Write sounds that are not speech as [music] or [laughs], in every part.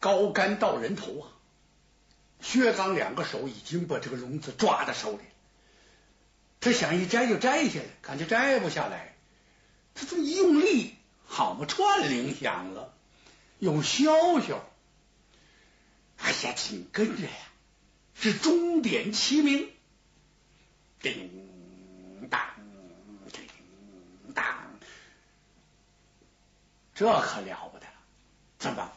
高杆到人头啊！薛刚两个手已经把这个笼子抓在手里，他想一摘就摘下来，感觉摘不下来。他这么一用力，好嘛，串铃响了，有箫箫。哎呀，紧跟着呀，是钟点齐鸣，叮当，叮当，这可了不得了！怎么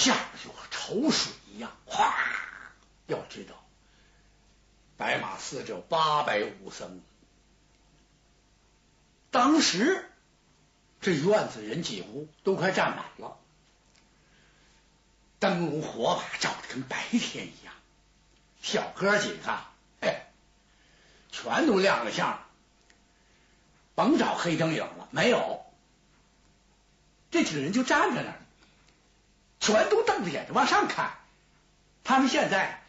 下边就和潮水一样，哗！要知道，白马寺只有八百武僧，当时这院子人几乎都快站满了。灯笼火把照的跟白天一样，小哥几个，哎，全都亮了相，甭找黑灯影了，没有。这几个人就站在那儿，全都瞪着眼睛往上看。他们现在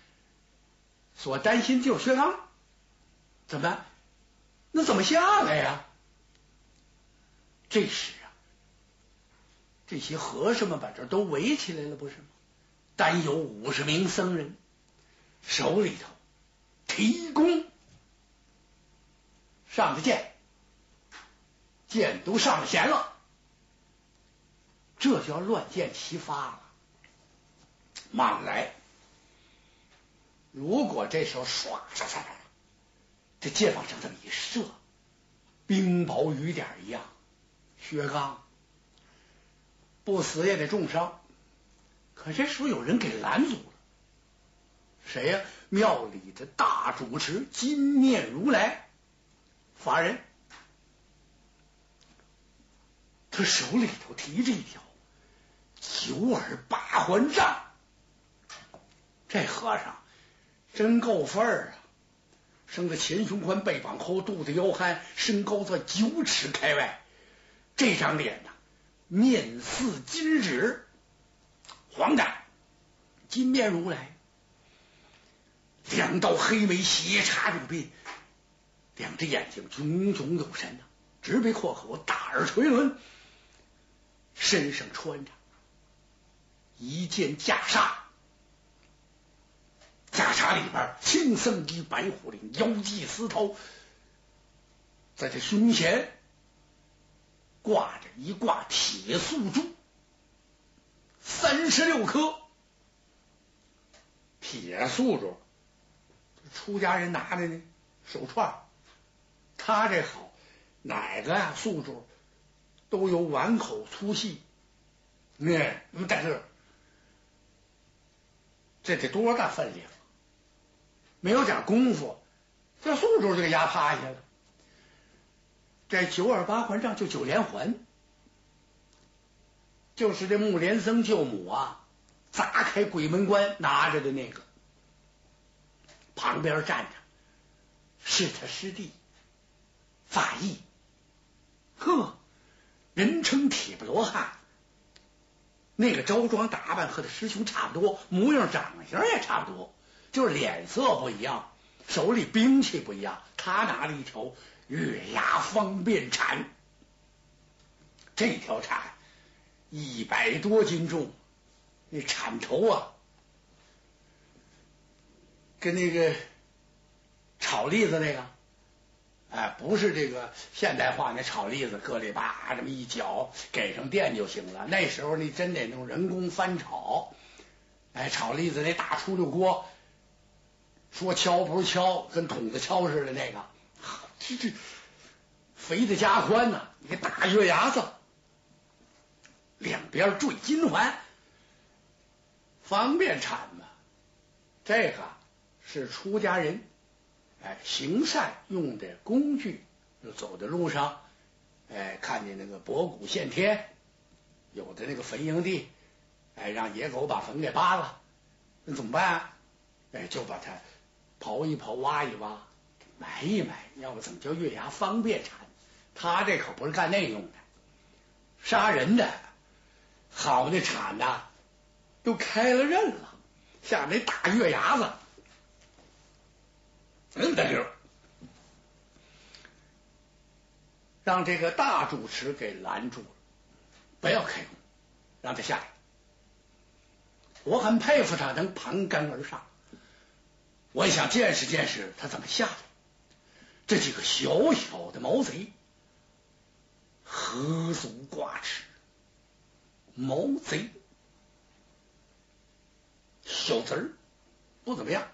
所担心就是薛刚，怎么？那怎么下来呀？这时啊，这些和尚们把这都围起来了，不是吗？单有五十名僧人，手里头提弓，上着箭，箭都上了弦了，这叫乱箭齐发。慢来，如果这时候唰唰唰唰，这箭往上这么一射，冰雹雨点一样，薛刚不死也得重伤。可这时候有人给拦住了，谁呀？庙里的大主持金面如来法人，他手里头提着一条九耳八环杖，这和尚真够份儿啊！生的前胸宽，背膀厚，肚子腰憨，身高在九尺开外，这张脸呐，面似金纸。黄的金面如来，两道黑眉斜插入鬓，两只眼睛炯炯有神呐，直鼻阔口，大耳垂轮，身上穿着一件袈裟，袈裟里边青僧衣白虎领，腰系丝绦，在这胸前挂着一挂铁素珠。三十六颗铁素珠，出家人拿的呢，手串。他这好，哪个呀？素珠都有碗口粗细。那那么在这，这得多大分量？没有点功夫，这素珠就给压趴下了。这九二八环杖就九连环。就是这木莲僧救母啊，砸开鬼门关拿着的那个，旁边站着是他师弟法义，呵，人称铁布罗汉。那个着装打扮和他师兄差不多，模样长相也差不多，就是脸色不一样，手里兵器不一样。他拿了一条月牙方便铲，这条铲。一百多斤重，那铲头啊，跟那个炒栗子那个，哎，不是这个现代化那炒栗子，搁里吧这么一搅，给上电就行了。那时候你真得用人工翻炒，哎，炒栗子那大出溜锅，说敲不是敲，跟筒子敲似的那个，这这肥的加宽呐，一个大月牙子。两边坠金环，方便铲嘛。这个是出家人哎行善用的工具。走在路上，哎，看见那个博古现天，有的那个坟营地，哎，让野狗把坟给扒了，那怎么办？哎，就把它刨一刨，挖一挖，埋一埋。要不怎么叫月牙方便铲？他这可不是干那用的，杀人的。好的铲呐，都开了刃了，下面那大月牙子，真得溜，让这个大主持给拦住了，不要开弓，让他下来。我很佩服他能盘根而上。我也想见识见识他怎么下的。这几个小小的毛贼，何足挂齿？毛贼，小贼儿，不怎么样，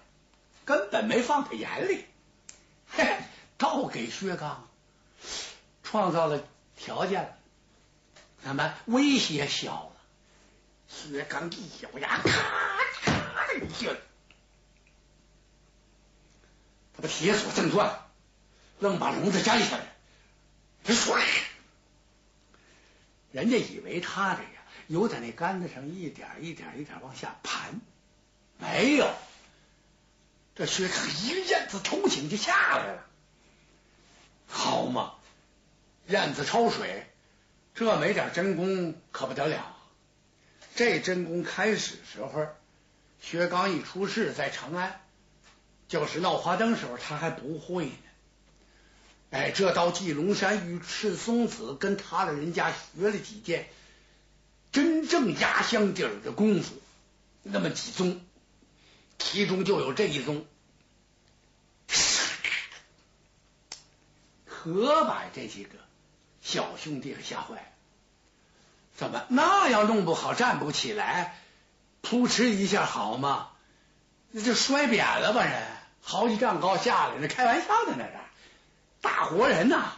根本没放在眼里。嘿，倒给薛刚创造了条件了，那么威胁小了。薛刚一咬牙，咔嚓的一下，他把铁锁挣断。愣把笼子摘下来，这唰，人家以为他的呀，有在那杆子上一点一点一点往下盘，没有，这薛刚一个燕子抽醒就下来了，好嘛，燕子抽水，这没点真功可不得了。这真功开始时候，薛刚一出世在长安，就是闹花灯时候，他还不会呢。哎，这到祭龙山与赤松子跟他的人家学了几件真正压箱底儿的功夫，那么几宗，其中就有这一宗，可把这几个小兄弟给吓坏了。怎么那要弄不好站不起来，扑哧一下好吗？那就摔扁了吧人，好几丈高下来，那开玩笑的那是。大活人呐，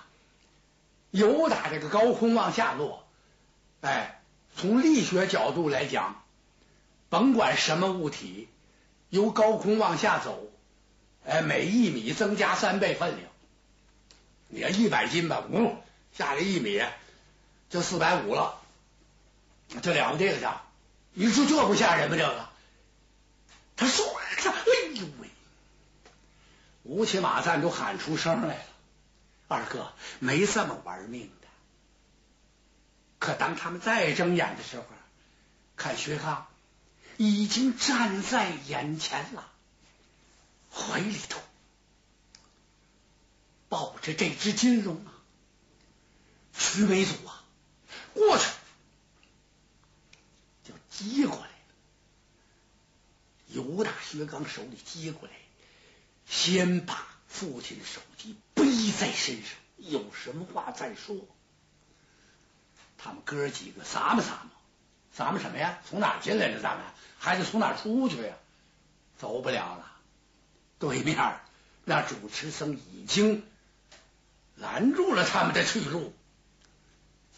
由打这个高空往下落，哎，从力学角度来讲，甭管什么物体，由高空往下走，哎，每一米增加三倍分量。你要一百斤吧，呜，下来一米就四百五了，这了不得了，你说这不吓人吗？这个，他唰，哎呦喂，吴起马赞都喊出声来了。二哥没这么玩命的，可当他们再睁眼的时候，看薛康已经站在眼前了，怀里头抱着这只金龙啊，徐美祖啊，过去就接过来了，由打薛刚手里接过来，先把父亲的手机。背在身上，有什么话再说。他们哥几个撒么撒么，撒么什么呀？从哪进来的？咱们还是从哪出去呀？走不了了。对面那主持僧已经拦住了他们的去路。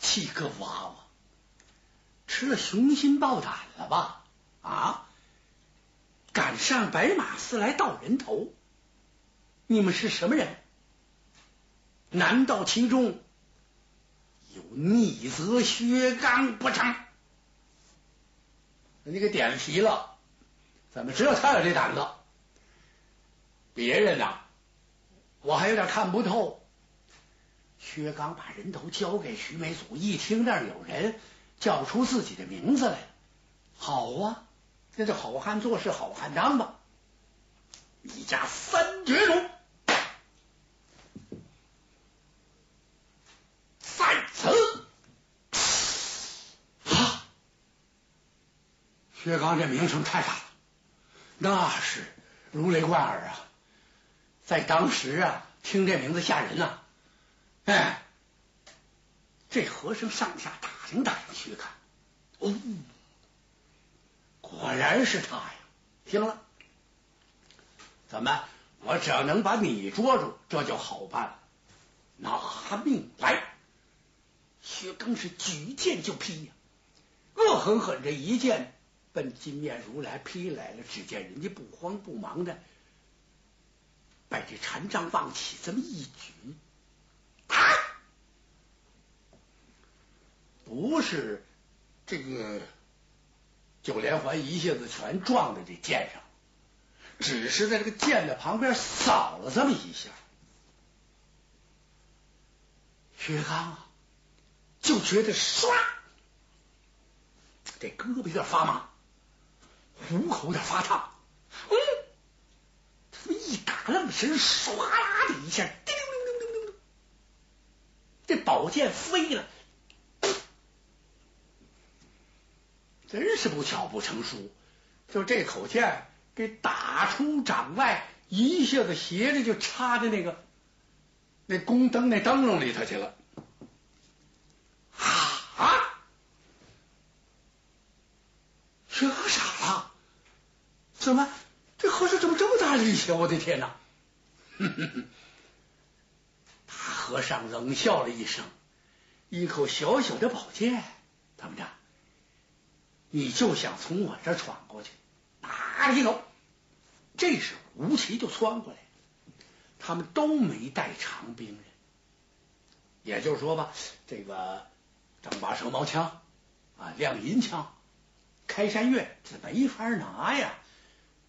七个娃娃吃了雄心豹胆了吧？啊！敢上白马寺来盗人头？你们是什么人？难道其中有逆则薛刚不成？你给点了题了，怎么只有他有这胆子？别人呐，我还有点看不透。薛刚把人头交给徐美祖，一听那儿有人叫出自己的名字来，好啊，那就好汉做事好汉当吧。你家三绝种。薛刚这名声太大了，那是如雷贯耳啊！在当时啊，听这名字吓人呐。哎，这和尚上下打听打听去看，哦，果然是他呀！行了，怎么？我只要能把你捉住，这就好办了。拿命来！薛刚是举剑就劈呀，恶狠狠这一剑。奔金面如来劈来了，只见人家不慌不忙的，把这禅杖往起这么一举，啊，不是这个九连环一下子全撞在这剑上，只是在这个剑的旁边扫了这么一下，薛刚就觉得唰，这胳膊有点发麻。虎口有点发烫，嗯，他么一打愣神，唰啦的一下，叮铃铃铃铃铃，这宝剑飞了，真是不巧不成书。就这口剑给打出掌外，一下子斜着就插在那个那宫灯那灯笼里头去了。啊！薛刚傻了，怎么这和尚怎么这么大力气？我的天哪！[laughs] 大和尚冷笑了一声，一口小小的宝剑，怎么着？你就想从我这闯过去？打一走！这时吴奇就窜过来，他们都没带长兵刃，也就是说吧，这个张把蛇矛枪啊，亮银枪，开山月这没法拿呀！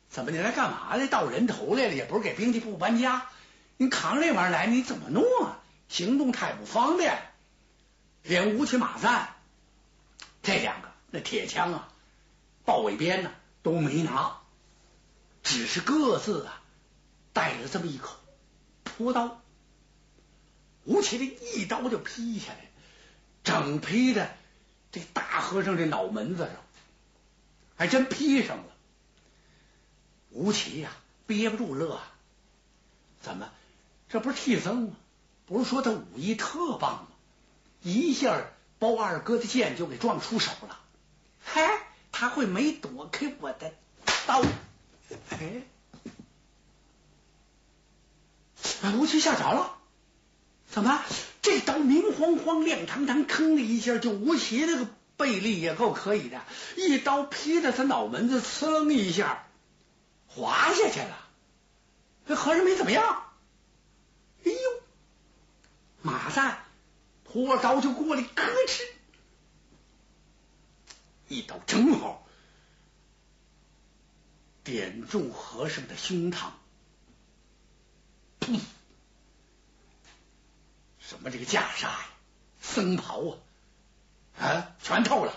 怎么你来干嘛来？到人头来了，也不是给兵器部搬家，你扛这玩意儿来，你怎么弄啊？行动太不方便。连吴起、马赞这两个那铁枪啊，豹尾鞭呢都没拿。只是各自啊带了这么一口朴刀，吴起这一刀就劈下来，整劈在这大和尚这脑门子上，还真劈上了。吴奇呀憋不住乐，怎么这不是替僧吗？不是说他武艺特棒吗？一下包二哥的剑就给撞出手了，嗨，他会没躲开我的刀？哎，吴奇吓着了，怎么这刀明晃晃、亮堂堂，吭的一下就吴奇那个背力也够可以的，一刀劈在他脑门子，呲楞一下滑下去了。这和尚没怎么样。哎呦，马上拖刀就过来，咯吱，一刀正好。点中和尚的胸膛，噗！什么这个袈裟呀、僧袍啊，啊，全透了，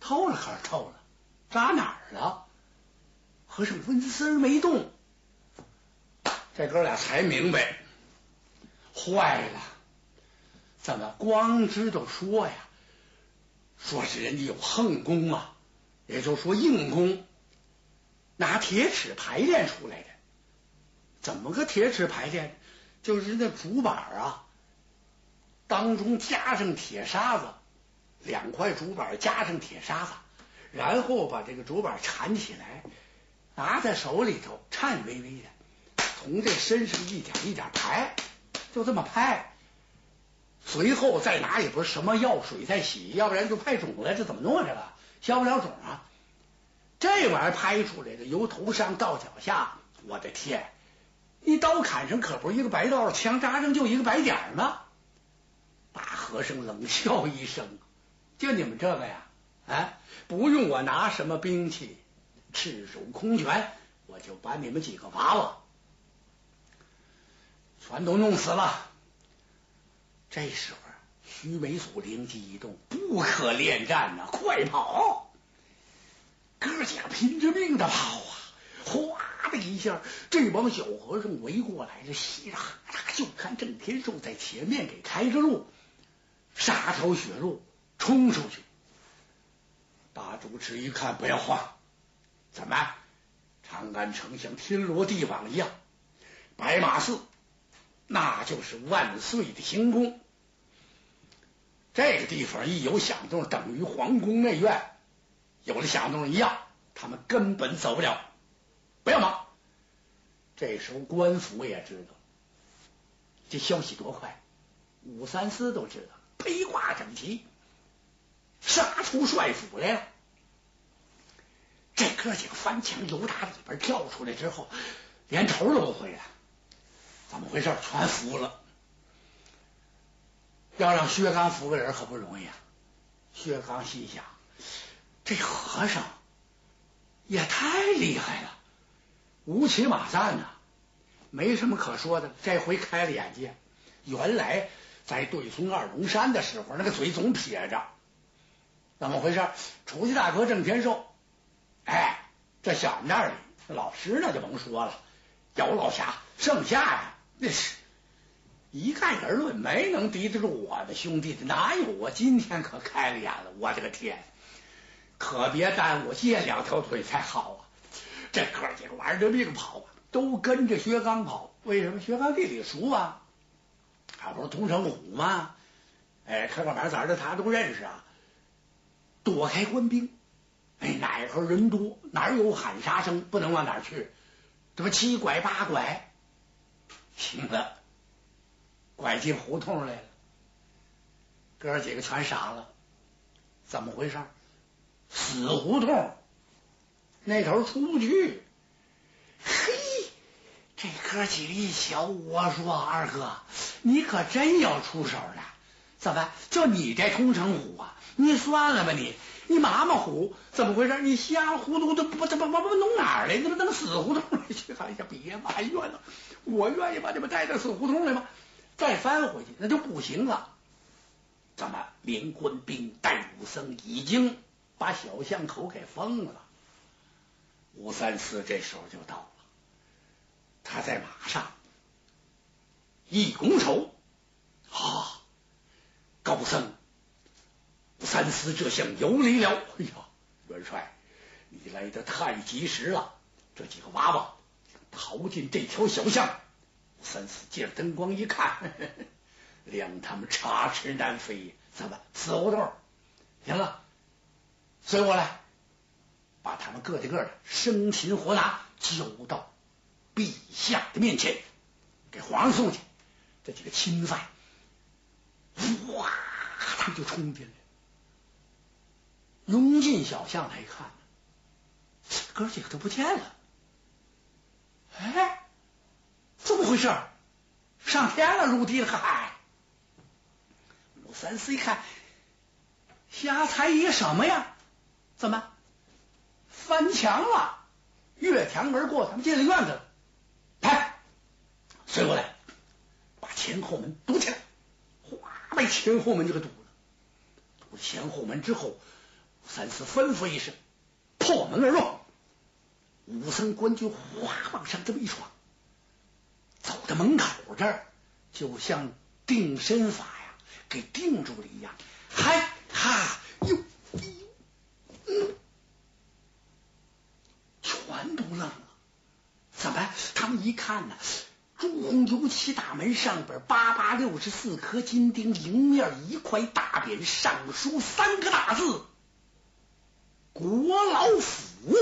透了可是透了，扎哪儿了？和尚纹丝儿没动。这哥俩才明白，坏了，怎么光知道说呀？说是人家有横功啊。也就说，硬功拿铁尺排练出来的，怎么个铁尺排练？就是那竹板啊，当中加上铁沙子，两块竹板加上铁沙子，然后把这个竹板缠起来，拿在手里头颤巍巍的，从这身上一点一点排，就这么拍。随后再拿也不是什么药水再洗，要不然就拍肿了，这怎么弄这个？消不了肿啊！这玩意儿拍出来的，由头上到脚下，我的天！一刀砍上，可不是一个白道，枪扎上就一个白点吗？大和尚冷笑一声：“ [laughs] 就你们这个呀，啊，不用我拿什么兵器，赤手空拳，我就把你们几个娃娃全都弄死了。”这时候。徐美祖灵机一动，不可恋战呐，快跑！哥俩拼着命的跑啊！哗的一下，这帮小和尚围过来了，稀里哈啦，就看郑天寿在前面给开着路，杀条血路冲出去。大主持一看，不要慌，怎么？长安城像天罗地网一样，白马寺那就是万岁的行宫。这个地方一有响动，等于皇宫内院有了响动一样，他们根本走不了。不要忙。这时候官府也知道，这消息多快，武三思都知道，披挂整齐，杀出帅府来了。这哥几个翻墙由打里边跳出来之后，连头都不回了，怎么回事？全服了。要让薛刚服个人可不容易啊！薛刚心想：这和尚也太厉害了，吴起马赞呐，没什么可说的。这回开了眼界，原来在对松二龙山的时候，那个嘴总撇着，怎么回事？出去大哥郑天寿，哎，这小子那里老师那就甭说了，姚老侠，剩下呀，那是。一概而论，没能敌得住我的兄弟的，哪有？我今天可开了眼了！我的个天，可别耽误借两条腿才好啊！这哥几个玩着命跑啊，都跟着薛刚跑。为什么？薛刚地理熟啊，他不是通城虎吗？哎，开个板子的他都认识啊。躲开官兵，哎，哪块人多，哪有喊杀声，不能往哪去。这不七拐八拐，行了，拐进胡同来了。哥几个全傻了，怎么回事？死胡同，那头出不去。嘿，这哥几个一瞧，我说二哥，你可真要出手了？怎么就你这通城虎啊？你算了吧你，你马马虎怎么回事？你瞎糊涂的不这不不不弄哪儿来？怎么弄死胡同里去？[laughs] 哎呀，别埋怨了，我愿意把你们带到死胡同来吗？再翻回去那就不行了。怎么连官兵带武僧已经把小巷口给封了？吴三思这时候就到了，他在马上一拱手，啊，高僧。三思这厢有礼了。哎呀，元帅，你来的太及时了。这几个娃娃逃进这条小巷，三思借着灯光一看，令他们插翅难飞。咱们死胡同？行了，随我来，把他们个的个的生擒活拿，交到陛下的面前，给皇上送去。这几个钦犯，哇，他们就冲进来。涌进小巷来一看，哥几个都不见了。哎，怎么回事？上天了，入地了？嗨！鲁三思一看，瞎猜疑什么呀？怎么翻墙了？越墙而过，他们进了院子了。来，随我来，前后门堵起来。哗，把前后门就给堵了。堵前后门之后。三思吩咐一声，破门而入。武僧官军哗往上这么一闯，走到门口这儿，就像定身法呀，给定住了一样。嗨哈哟，嗯，全都愣了。怎么？他们一看呢，朱红油漆大门上边八八六十四颗金钉，迎面一块大匾，上书三个大字。国老府。